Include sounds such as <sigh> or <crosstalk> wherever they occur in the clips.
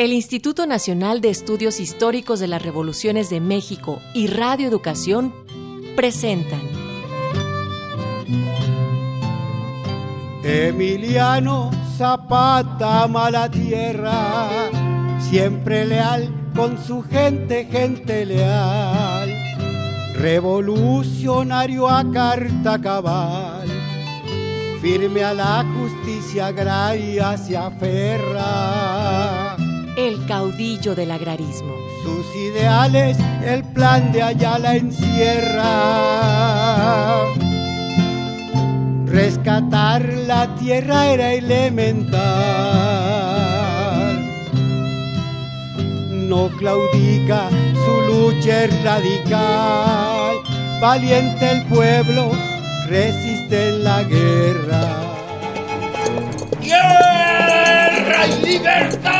el Instituto Nacional de Estudios Históricos de las Revoluciones de México y Radio Educación presentan. Emiliano Zapata mala tierra, siempre leal con su gente, gente leal, revolucionario a carta cabal, firme a la justicia agraria se aferra el caudillo del agrarismo. Sus ideales, el plan de Ayala encierra. Rescatar la tierra era elemental. No claudica, su lucha es radical. Valiente el pueblo, resiste en la guerra. ¡Guerra y libertad!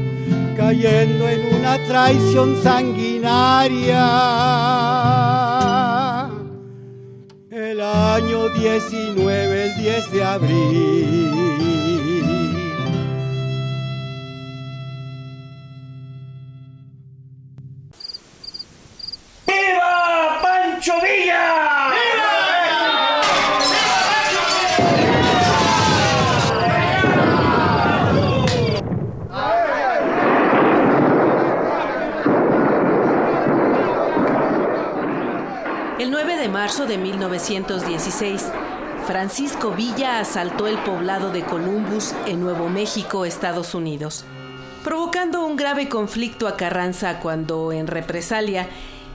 cayendo en una traición sanguinaria. El año 19, el 10 de abril. 1916, Francisco Villa asaltó el poblado de Columbus en Nuevo México, Estados Unidos, provocando un grave conflicto a Carranza cuando, en represalia,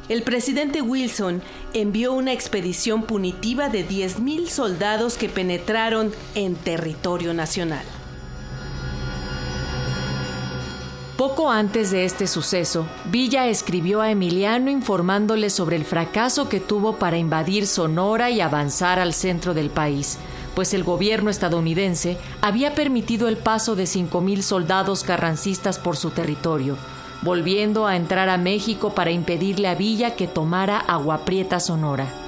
el presidente Wilson envió una expedición punitiva de 10.000 soldados que penetraron en territorio nacional. Poco antes de este suceso, Villa escribió a Emiliano informándole sobre el fracaso que tuvo para invadir Sonora y avanzar al centro del país, pues el gobierno estadounidense había permitido el paso de 5.000 soldados carrancistas por su territorio, volviendo a entrar a México para impedirle a Villa que tomara Agua Prieta Sonora.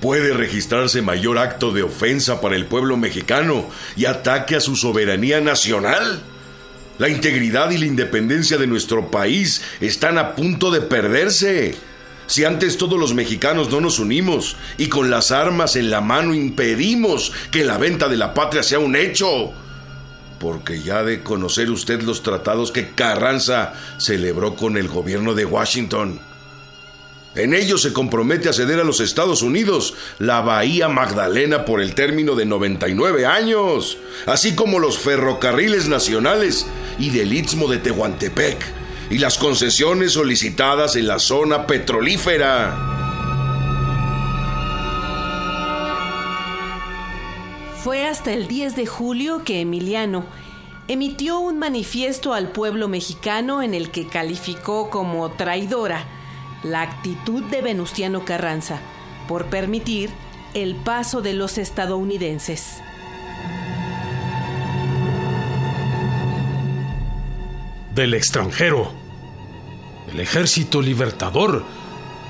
Puede registrarse mayor acto de ofensa para el pueblo mexicano y ataque a su soberanía nacional. La integridad y la independencia de nuestro país están a punto de perderse. Si antes todos los mexicanos no nos unimos y con las armas en la mano impedimos que la venta de la patria sea un hecho. Porque ya de conocer usted los tratados que Carranza celebró con el gobierno de Washington. En ellos se compromete a ceder a los Estados Unidos la Bahía Magdalena por el término de 99 años, así como los ferrocarriles nacionales y del Istmo de Tehuantepec y las concesiones solicitadas en la zona petrolífera. Fue hasta el 10 de julio que Emiliano emitió un manifiesto al pueblo mexicano en el que calificó como traidora la actitud de Venustiano Carranza por permitir el paso de los estadounidenses. Del extranjero, el ejército libertador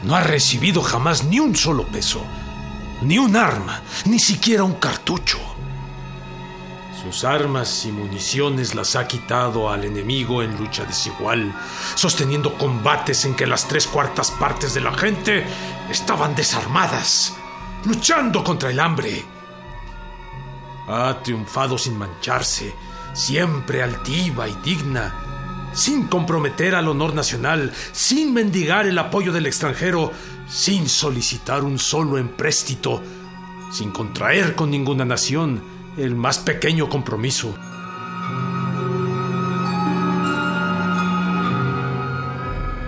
no ha recibido jamás ni un solo peso, ni un arma, ni siquiera un cartucho. Sus armas y municiones las ha quitado al enemigo en lucha desigual, sosteniendo combates en que las tres cuartas partes de la gente estaban desarmadas, luchando contra el hambre. Ha triunfado sin mancharse, siempre altiva y digna, sin comprometer al honor nacional, sin mendigar el apoyo del extranjero, sin solicitar un solo empréstito, sin contraer con ninguna nación, el más pequeño compromiso.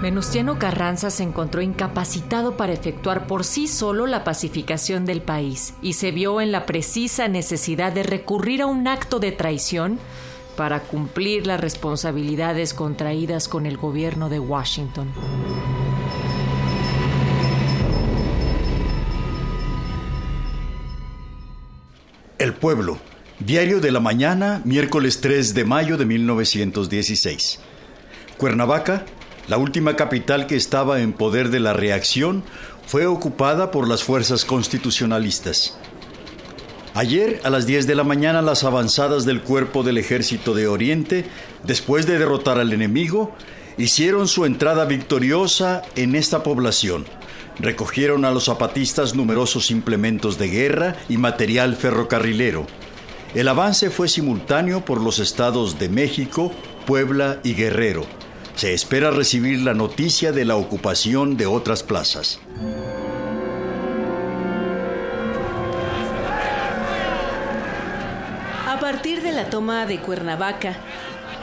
Venustiano Carranza se encontró incapacitado para efectuar por sí solo la pacificación del país y se vio en la precisa necesidad de recurrir a un acto de traición para cumplir las responsabilidades contraídas con el gobierno de Washington. El pueblo. Diario de la mañana, miércoles 3 de mayo de 1916. Cuernavaca, la última capital que estaba en poder de la reacción, fue ocupada por las fuerzas constitucionalistas. Ayer a las 10 de la mañana las avanzadas del cuerpo del ejército de Oriente, después de derrotar al enemigo, hicieron su entrada victoriosa en esta población. Recogieron a los zapatistas numerosos implementos de guerra y material ferrocarrilero. El avance fue simultáneo por los estados de México, Puebla y Guerrero. Se espera recibir la noticia de la ocupación de otras plazas. A partir de la toma de Cuernavaca,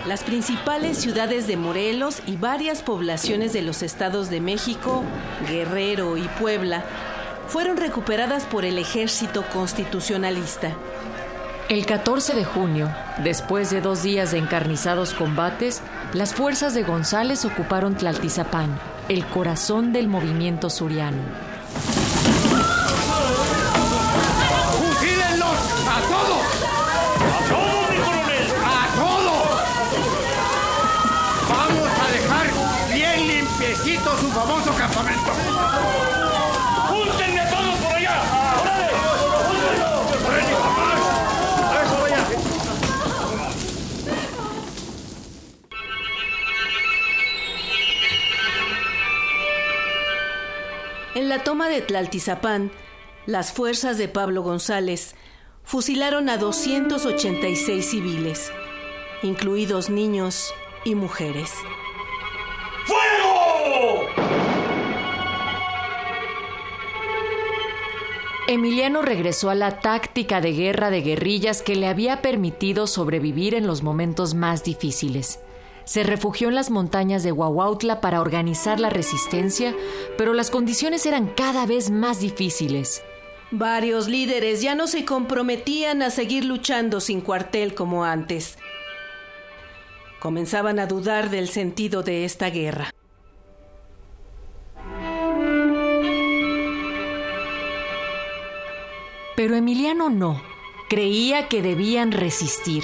las principales ciudades de Morelos y varias poblaciones de los estados de México, Guerrero y Puebla fueron recuperadas por el ejército constitucionalista. El 14 de junio, después de dos días de encarnizados combates, las fuerzas de González ocuparon Tlaltizapán, el corazón del movimiento suriano. Campamento. ¡Júntenme todos por allá! ¡Órale! ¡Júntenlos! ¡Órale, papás! ¡Eso, vaya! En la toma de Tlaltizapán, las fuerzas de Pablo González fusilaron a 286 civiles, incluidos niños y mujeres. Emiliano regresó a la táctica de guerra de guerrillas que le había permitido sobrevivir en los momentos más difíciles. Se refugió en las montañas de Huahuautla para organizar la resistencia, pero las condiciones eran cada vez más difíciles. Varios líderes ya no se comprometían a seguir luchando sin cuartel como antes. Comenzaban a dudar del sentido de esta guerra. Pero Emiliano no. Creía que debían resistir,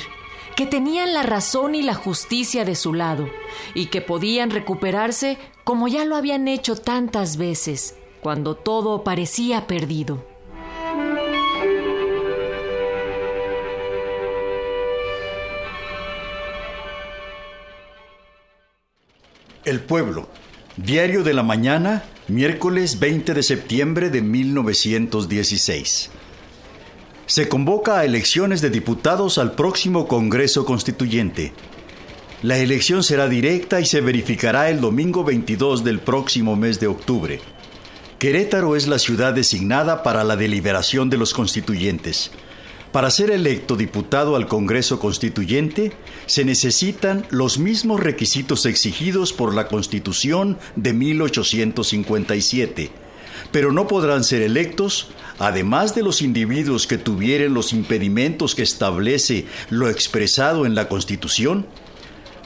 que tenían la razón y la justicia de su lado, y que podían recuperarse como ya lo habían hecho tantas veces, cuando todo parecía perdido. El pueblo. Diario de la mañana, miércoles 20 de septiembre de 1916. Se convoca a elecciones de diputados al próximo Congreso Constituyente. La elección será directa y se verificará el domingo 22 del próximo mes de octubre. Querétaro es la ciudad designada para la deliberación de los constituyentes. Para ser electo diputado al Congreso Constituyente se necesitan los mismos requisitos exigidos por la Constitución de 1857, pero no podrán ser electos, además de los individuos que tuvieren los impedimentos que establece lo expresado en la Constitución,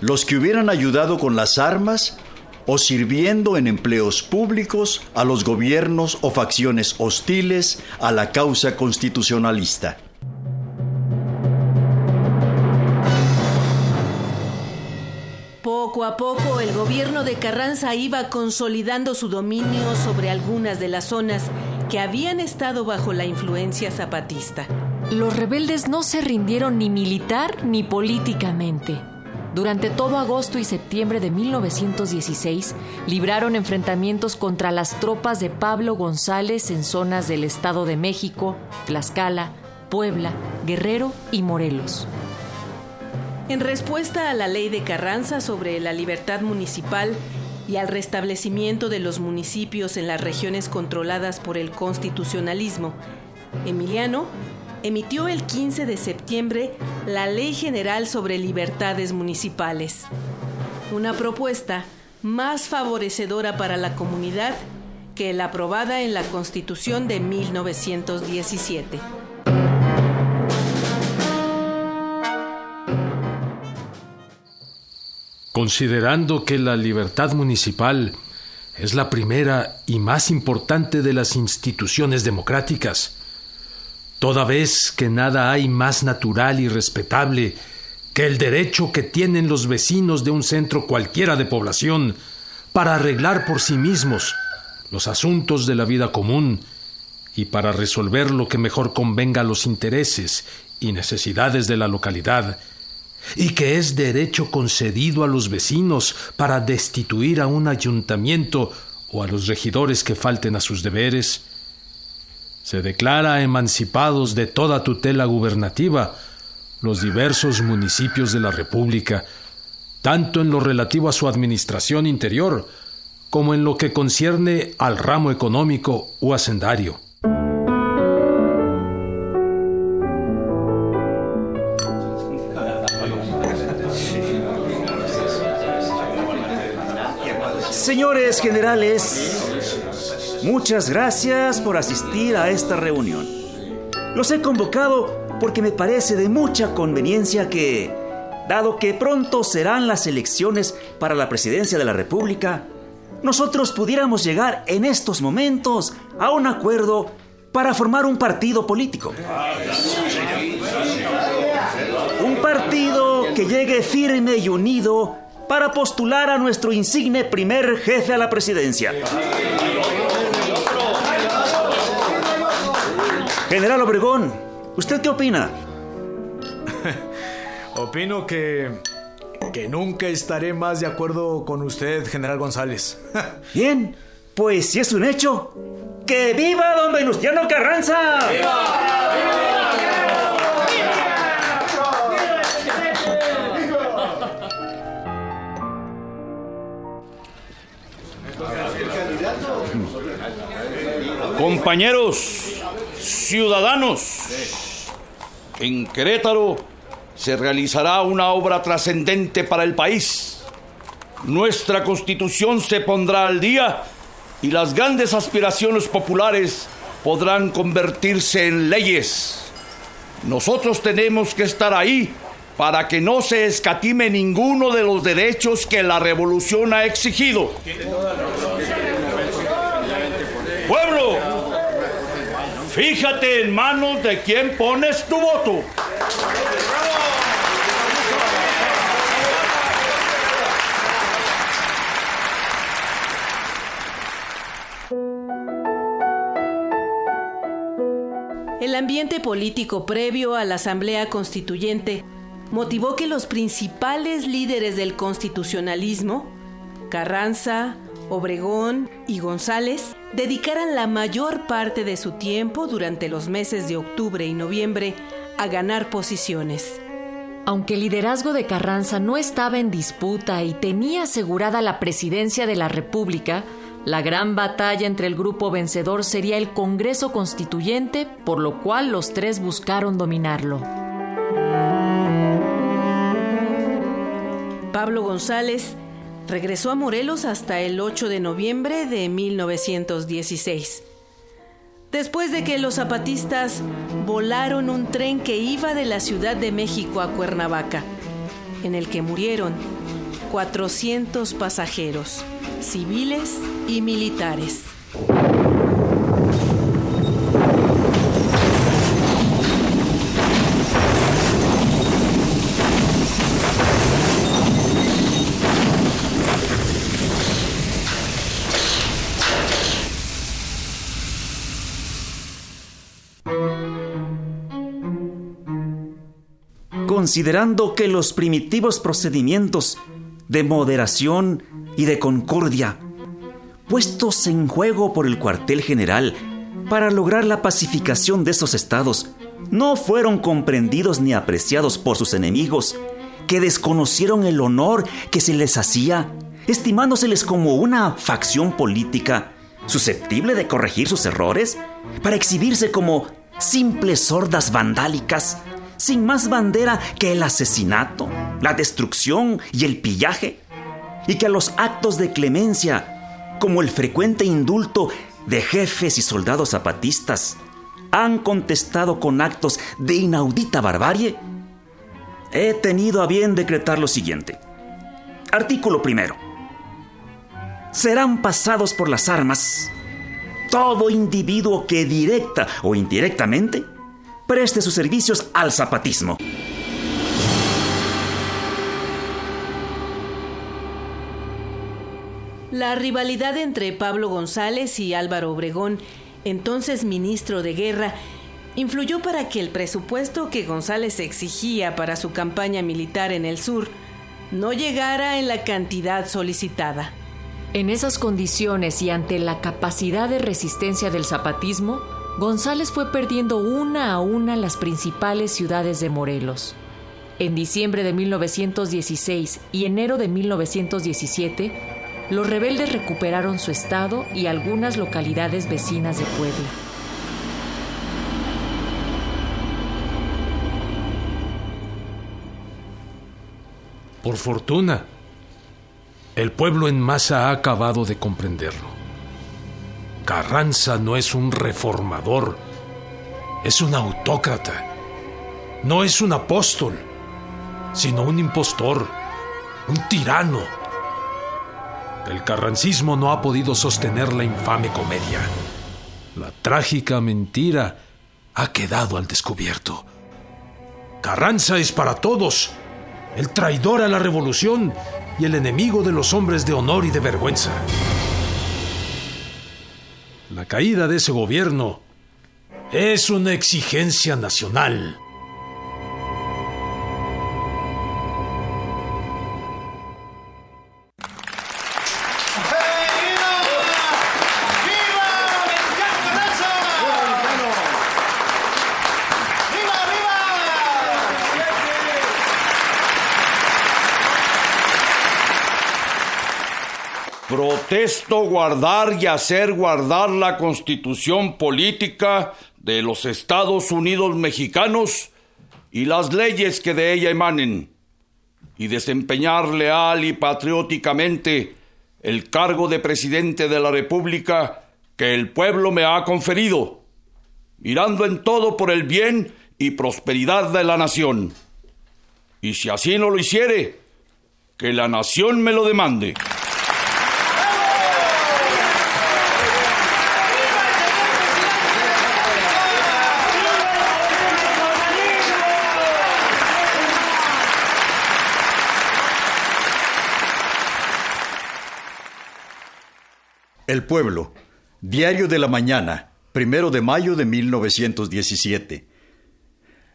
los que hubieran ayudado con las armas o sirviendo en empleos públicos a los gobiernos o facciones hostiles a la causa constitucionalista. Poco a poco el gobierno de Carranza iba consolidando su dominio sobre algunas de las zonas que habían estado bajo la influencia zapatista. Los rebeldes no se rindieron ni militar ni políticamente. Durante todo agosto y septiembre de 1916 libraron enfrentamientos contra las tropas de Pablo González en zonas del Estado de México, Tlaxcala, Puebla, Guerrero y Morelos. En respuesta a la ley de Carranza sobre la libertad municipal y al restablecimiento de los municipios en las regiones controladas por el constitucionalismo, Emiliano emitió el 15 de septiembre la Ley General sobre Libertades Municipales, una propuesta más favorecedora para la comunidad que la aprobada en la Constitución de 1917. Considerando que la libertad municipal es la primera y más importante de las instituciones democráticas, toda vez que nada hay más natural y respetable que el derecho que tienen los vecinos de un centro cualquiera de población para arreglar por sí mismos los asuntos de la vida común y para resolver lo que mejor convenga a los intereses y necesidades de la localidad, y que es derecho concedido a los vecinos para destituir a un ayuntamiento o a los regidores que falten a sus deberes, se declara emancipados de toda tutela gubernativa los diversos municipios de la República, tanto en lo relativo a su administración interior como en lo que concierne al ramo económico o hacendario. Generales, muchas gracias por asistir a esta reunión. Los he convocado porque me parece de mucha conveniencia que, dado que pronto serán las elecciones para la presidencia de la República, nosotros pudiéramos llegar en estos momentos a un acuerdo para formar un partido político. Un partido que llegue firme y unido para postular a nuestro insigne primer jefe a la presidencia. General Obregón, ¿usted qué opina? <laughs> Opino que que nunca estaré más de acuerdo con usted, general González. <laughs> Bien, pues si es un hecho, ¡que viva don Venustiano Carranza! Compañeros, ciudadanos, en Querétaro se realizará una obra trascendente para el país. Nuestra constitución se pondrá al día y las grandes aspiraciones populares podrán convertirse en leyes. Nosotros tenemos que estar ahí para que no se escatime ninguno de los derechos que la revolución ha exigido. Pueblo, fíjate en manos de quien pones tu voto. El ambiente político previo a la Asamblea Constituyente motivó que los principales líderes del constitucionalismo, Carranza, Obregón y González, dedicaran la mayor parte de su tiempo durante los meses de octubre y noviembre a ganar posiciones. Aunque el liderazgo de Carranza no estaba en disputa y tenía asegurada la presidencia de la República, la gran batalla entre el grupo vencedor sería el Congreso Constituyente, por lo cual los tres buscaron dominarlo. Pablo González regresó a Morelos hasta el 8 de noviembre de 1916. Después de que los zapatistas volaron un tren que iba de la Ciudad de México a Cuernavaca, en el que murieron 400 pasajeros, civiles y militares. Considerando que los primitivos procedimientos de moderación y de concordia, puestos en juego por el cuartel general para lograr la pacificación de esos estados, no fueron comprendidos ni apreciados por sus enemigos, que desconocieron el honor que se les hacía, estimándoseles como una facción política susceptible de corregir sus errores, para exhibirse como simples sordas vandálicas, sin más bandera que el asesinato, la destrucción y el pillaje. y que a los actos de clemencia, como el frecuente indulto de jefes y soldados zapatistas, han contestado con actos de inaudita barbarie, he tenido a bien decretar lo siguiente. Artículo primero. Serán pasados por las armas todo individuo que directa o indirectamente preste sus servicios al zapatismo. La rivalidad entre Pablo González y Álvaro Obregón, entonces ministro de Guerra, influyó para que el presupuesto que González exigía para su campaña militar en el sur no llegara en la cantidad solicitada. En esas condiciones y ante la capacidad de resistencia del zapatismo, González fue perdiendo una a una las principales ciudades de Morelos. En diciembre de 1916 y enero de 1917, los rebeldes recuperaron su estado y algunas localidades vecinas de Puebla. Por fortuna, el pueblo en masa ha acabado de comprenderlo. Carranza no es un reformador, es un autócrata. No es un apóstol, sino un impostor, un tirano. El carrancismo no ha podido sostener la infame comedia. La trágica mentira ha quedado al descubierto. Carranza es para todos, el traidor a la revolución y el enemigo de los hombres de honor y de vergüenza. La caída de ese gobierno es una exigencia nacional. Protesto guardar y hacer guardar la constitución política de los Estados Unidos mexicanos y las leyes que de ella emanen, y desempeñar leal y patrióticamente el cargo de presidente de la República que el pueblo me ha conferido, mirando en todo por el bien y prosperidad de la nación. Y si así no lo hiciere, que la nación me lo demande. El Pueblo, Diario de la Mañana, primero de mayo de 1917.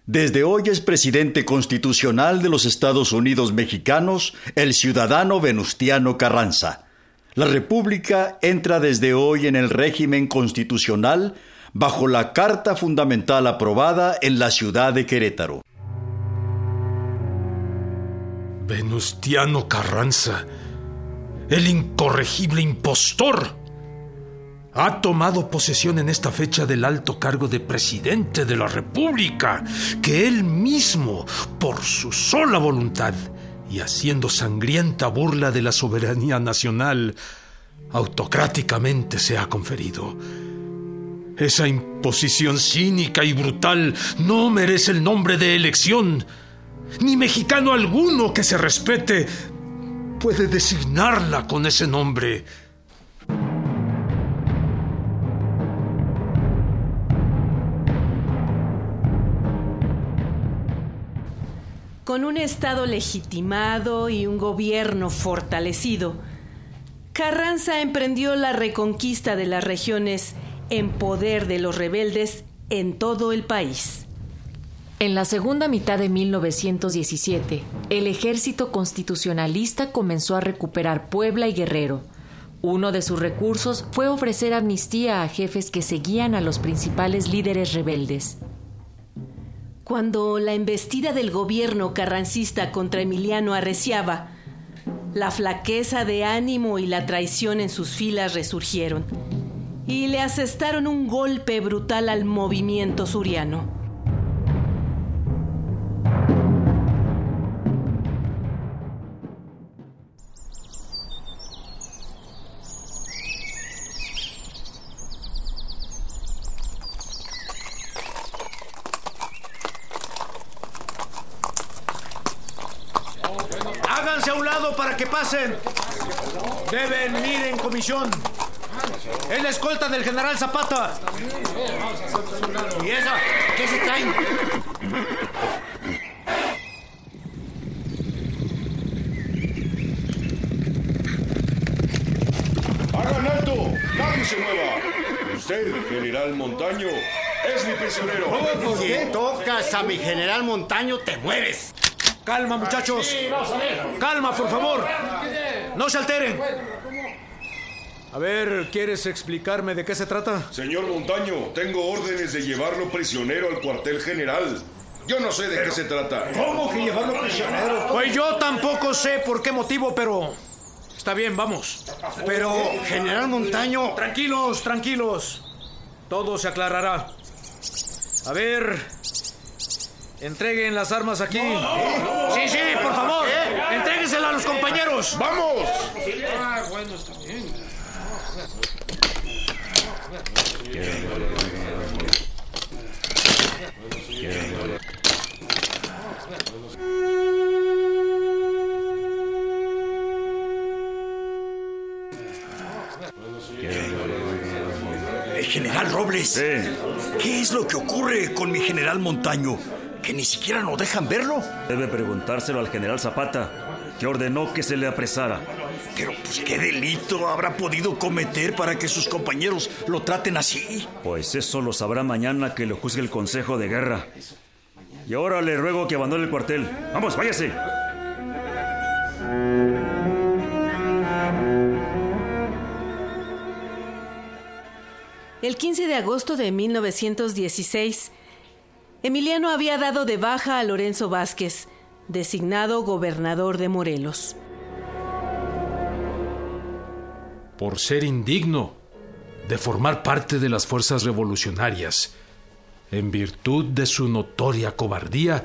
Desde hoy es presidente constitucional de los Estados Unidos mexicanos el ciudadano Venustiano Carranza. La República entra desde hoy en el régimen constitucional bajo la Carta Fundamental aprobada en la ciudad de Querétaro. Venustiano Carranza, el incorregible impostor ha tomado posesión en esta fecha del alto cargo de presidente de la República, que él mismo, por su sola voluntad y haciendo sangrienta burla de la soberanía nacional, autocráticamente se ha conferido. Esa imposición cínica y brutal no merece el nombre de elección. Ni mexicano alguno que se respete puede designarla con ese nombre. Con un Estado legitimado y un gobierno fortalecido, Carranza emprendió la reconquista de las regiones en poder de los rebeldes en todo el país. En la segunda mitad de 1917, el ejército constitucionalista comenzó a recuperar Puebla y Guerrero. Uno de sus recursos fue ofrecer amnistía a jefes que seguían a los principales líderes rebeldes. Cuando la embestida del gobierno carrancista contra Emiliano arreciaba, la flaqueza de ánimo y la traición en sus filas resurgieron y le asestaron un golpe brutal al movimiento suriano. Para que pasen. Deben ir en comisión. Es la escolta del general Zapata. ¿Y esa? ¿Qué se traen? ¡Hagan alto! ¡Nadie se mueva! Usted, general Montaño, es mi prisionero. Si tocas a mi general Montaño, te mueres. Calma, muchachos. Calma, por favor. No se alteren. A ver, ¿quieres explicarme de qué se trata? Señor Montaño, tengo órdenes de llevarlo prisionero al cuartel general. Yo no sé de qué se trata. ¿Cómo que llevarlo prisionero? Pues yo tampoco sé por qué motivo, pero... Está bien, vamos. Pero, general Montaño... Tranquilos, tranquilos. Todo se aclarará. A ver... Entreguen las armas aquí. Sí, sí, por favor. Entréguenselas a los compañeros. ¡Vamos! Ah, bueno, está bien. Eh, general Robles, ¿qué es lo que ocurre con mi general Montaño? ¿Que ni siquiera nos dejan verlo? Debe preguntárselo al general Zapata, que ordenó que se le apresara. Pero, pues, ¿qué delito habrá podido cometer para que sus compañeros lo traten así? Pues eso lo sabrá mañana que lo juzgue el Consejo de Guerra. Y ahora le ruego que abandone el cuartel. Vamos, váyase. El 15 de agosto de 1916, Emiliano había dado de baja a Lorenzo Vázquez, designado gobernador de Morelos. Por ser indigno de formar parte de las fuerzas revolucionarias, en virtud de su notoria cobardía,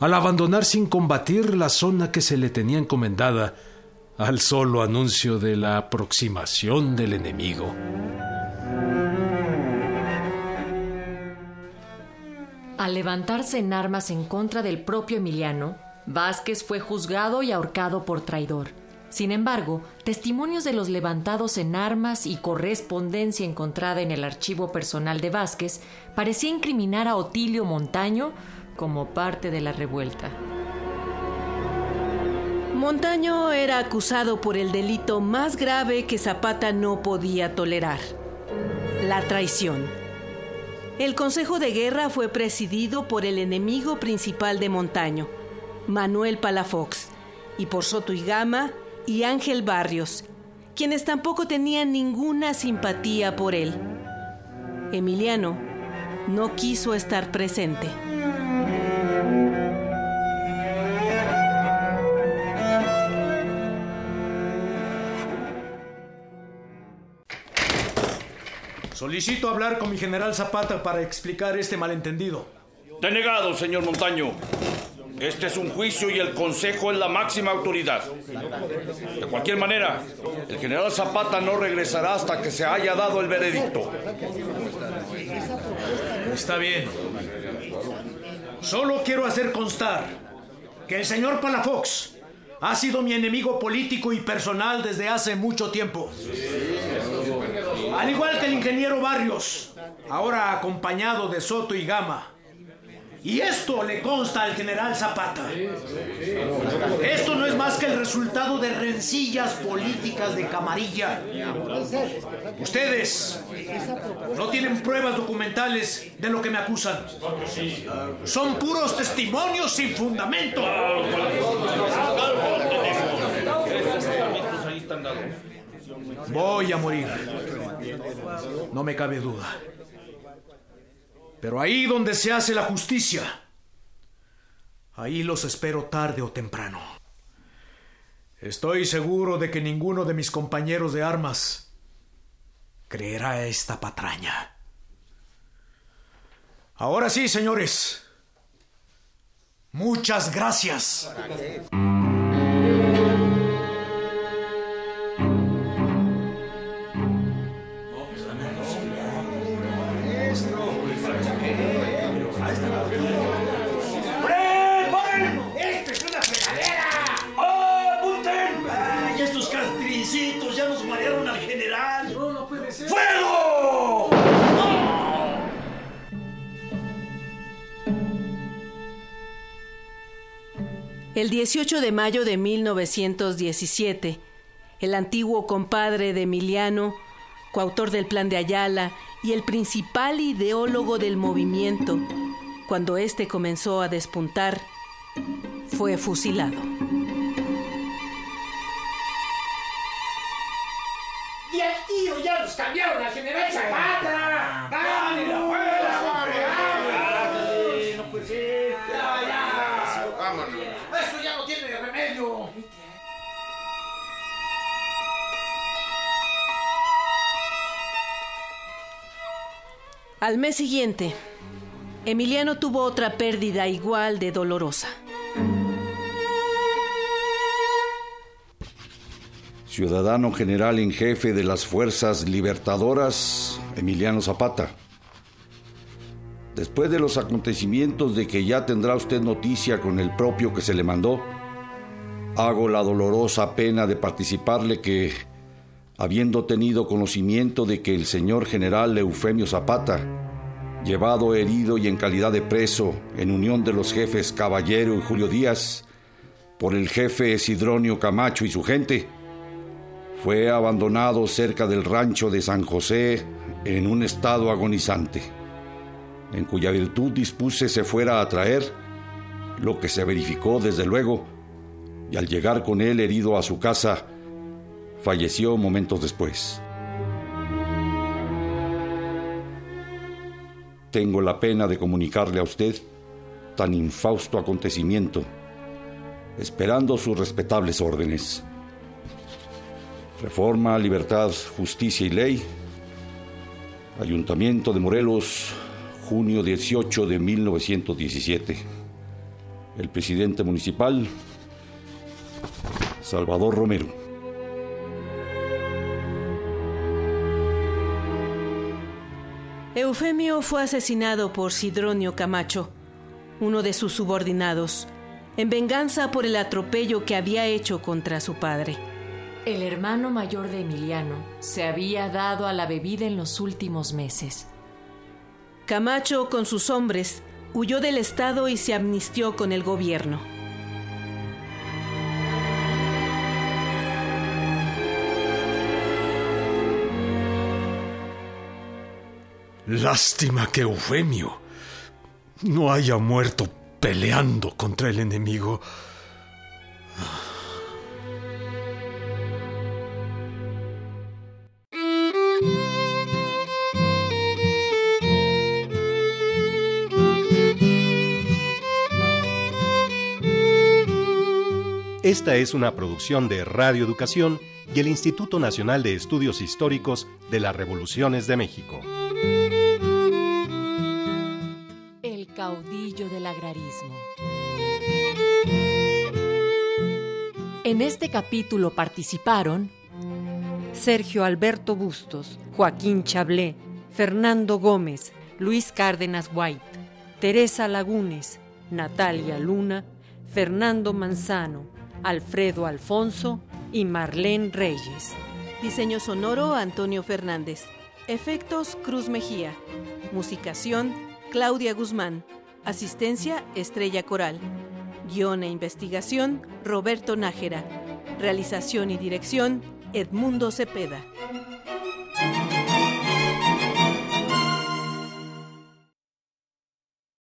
al abandonar sin combatir la zona que se le tenía encomendada al solo anuncio de la aproximación del enemigo. Al levantarse en armas en contra del propio Emiliano, Vázquez fue juzgado y ahorcado por traidor. Sin embargo, testimonios de los levantados en armas y correspondencia encontrada en el archivo personal de Vázquez parecía incriminar a Otilio Montaño como parte de la revuelta. Montaño era acusado por el delito más grave que Zapata no podía tolerar, la traición. El Consejo de Guerra fue presidido por el enemigo principal de Montaño, Manuel Palafox, y por Soto y Gama y Ángel Barrios, quienes tampoco tenían ninguna simpatía por él. Emiliano no quiso estar presente. Solicito hablar con mi general Zapata para explicar este malentendido. Denegado, señor Montaño. Este es un juicio y el Consejo es la máxima autoridad. De cualquier manera, el general Zapata no regresará hasta que se haya dado el veredicto. Está bien. Solo quiero hacer constar que el señor Palafox ha sido mi enemigo político y personal desde hace mucho tiempo. Al igual que el ingeniero Barrios, ahora acompañado de Soto y Gama. Y esto le consta al general Zapata. Esto no es más que el resultado de rencillas políticas de camarilla. Ustedes no tienen pruebas documentales de lo que me acusan. Son puros testimonios sin fundamento. Voy a morir. No me cabe duda. Pero ahí donde se hace la justicia, ahí los espero tarde o temprano. Estoy seguro de que ninguno de mis compañeros de armas creerá esta patraña. Ahora sí, señores. Muchas gracias. El 18 de mayo de 1917, el antiguo compadre de Emiliano, coautor del Plan de Ayala y el principal ideólogo del movimiento, cuando éste comenzó a despuntar, fue fusilado. Y tío ya cambiaron. Al mes siguiente, Emiliano tuvo otra pérdida igual de dolorosa. Ciudadano general en jefe de las fuerzas libertadoras, Emiliano Zapata. Después de los acontecimientos de que ya tendrá usted noticia con el propio que se le mandó, hago la dolorosa pena de participarle que, habiendo tenido conocimiento de que el señor general Eufemio Zapata, llevado herido y en calidad de preso en unión de los jefes Caballero y Julio Díaz, por el jefe Sidronio Camacho y su gente, fue abandonado cerca del rancho de San José en un estado agonizante, en cuya virtud dispuse se fuera a traer, lo que se verificó desde luego, y al llegar con él herido a su casa, falleció momentos después. Tengo la pena de comunicarle a usted tan infausto acontecimiento, esperando sus respetables órdenes. Reforma, Libertad, Justicia y Ley. Ayuntamiento de Morelos, junio 18 de 1917. El presidente municipal, Salvador Romero. Eufemio fue asesinado por Sidronio Camacho, uno de sus subordinados, en venganza por el atropello que había hecho contra su padre. El hermano mayor de Emiliano se había dado a la bebida en los últimos meses. Camacho, con sus hombres, huyó del Estado y se amnistió con el gobierno. Lástima que Eufemio no haya muerto peleando contra el enemigo. Esta es una producción de Radio Educación y el Instituto Nacional de Estudios Históricos de las Revoluciones de México. Del agrarismo. En este capítulo participaron Sergio Alberto Bustos, Joaquín Chablé, Fernando Gómez, Luis Cárdenas White, Teresa Lagunes, Natalia Luna, Fernando Manzano, Alfredo Alfonso y Marlene Reyes. Diseño sonoro Antonio Fernández. Efectos Cruz Mejía. Musicación Claudia Guzmán. Asistencia Estrella Coral. Guión e investigación Roberto Nájera. Realización y dirección Edmundo Cepeda.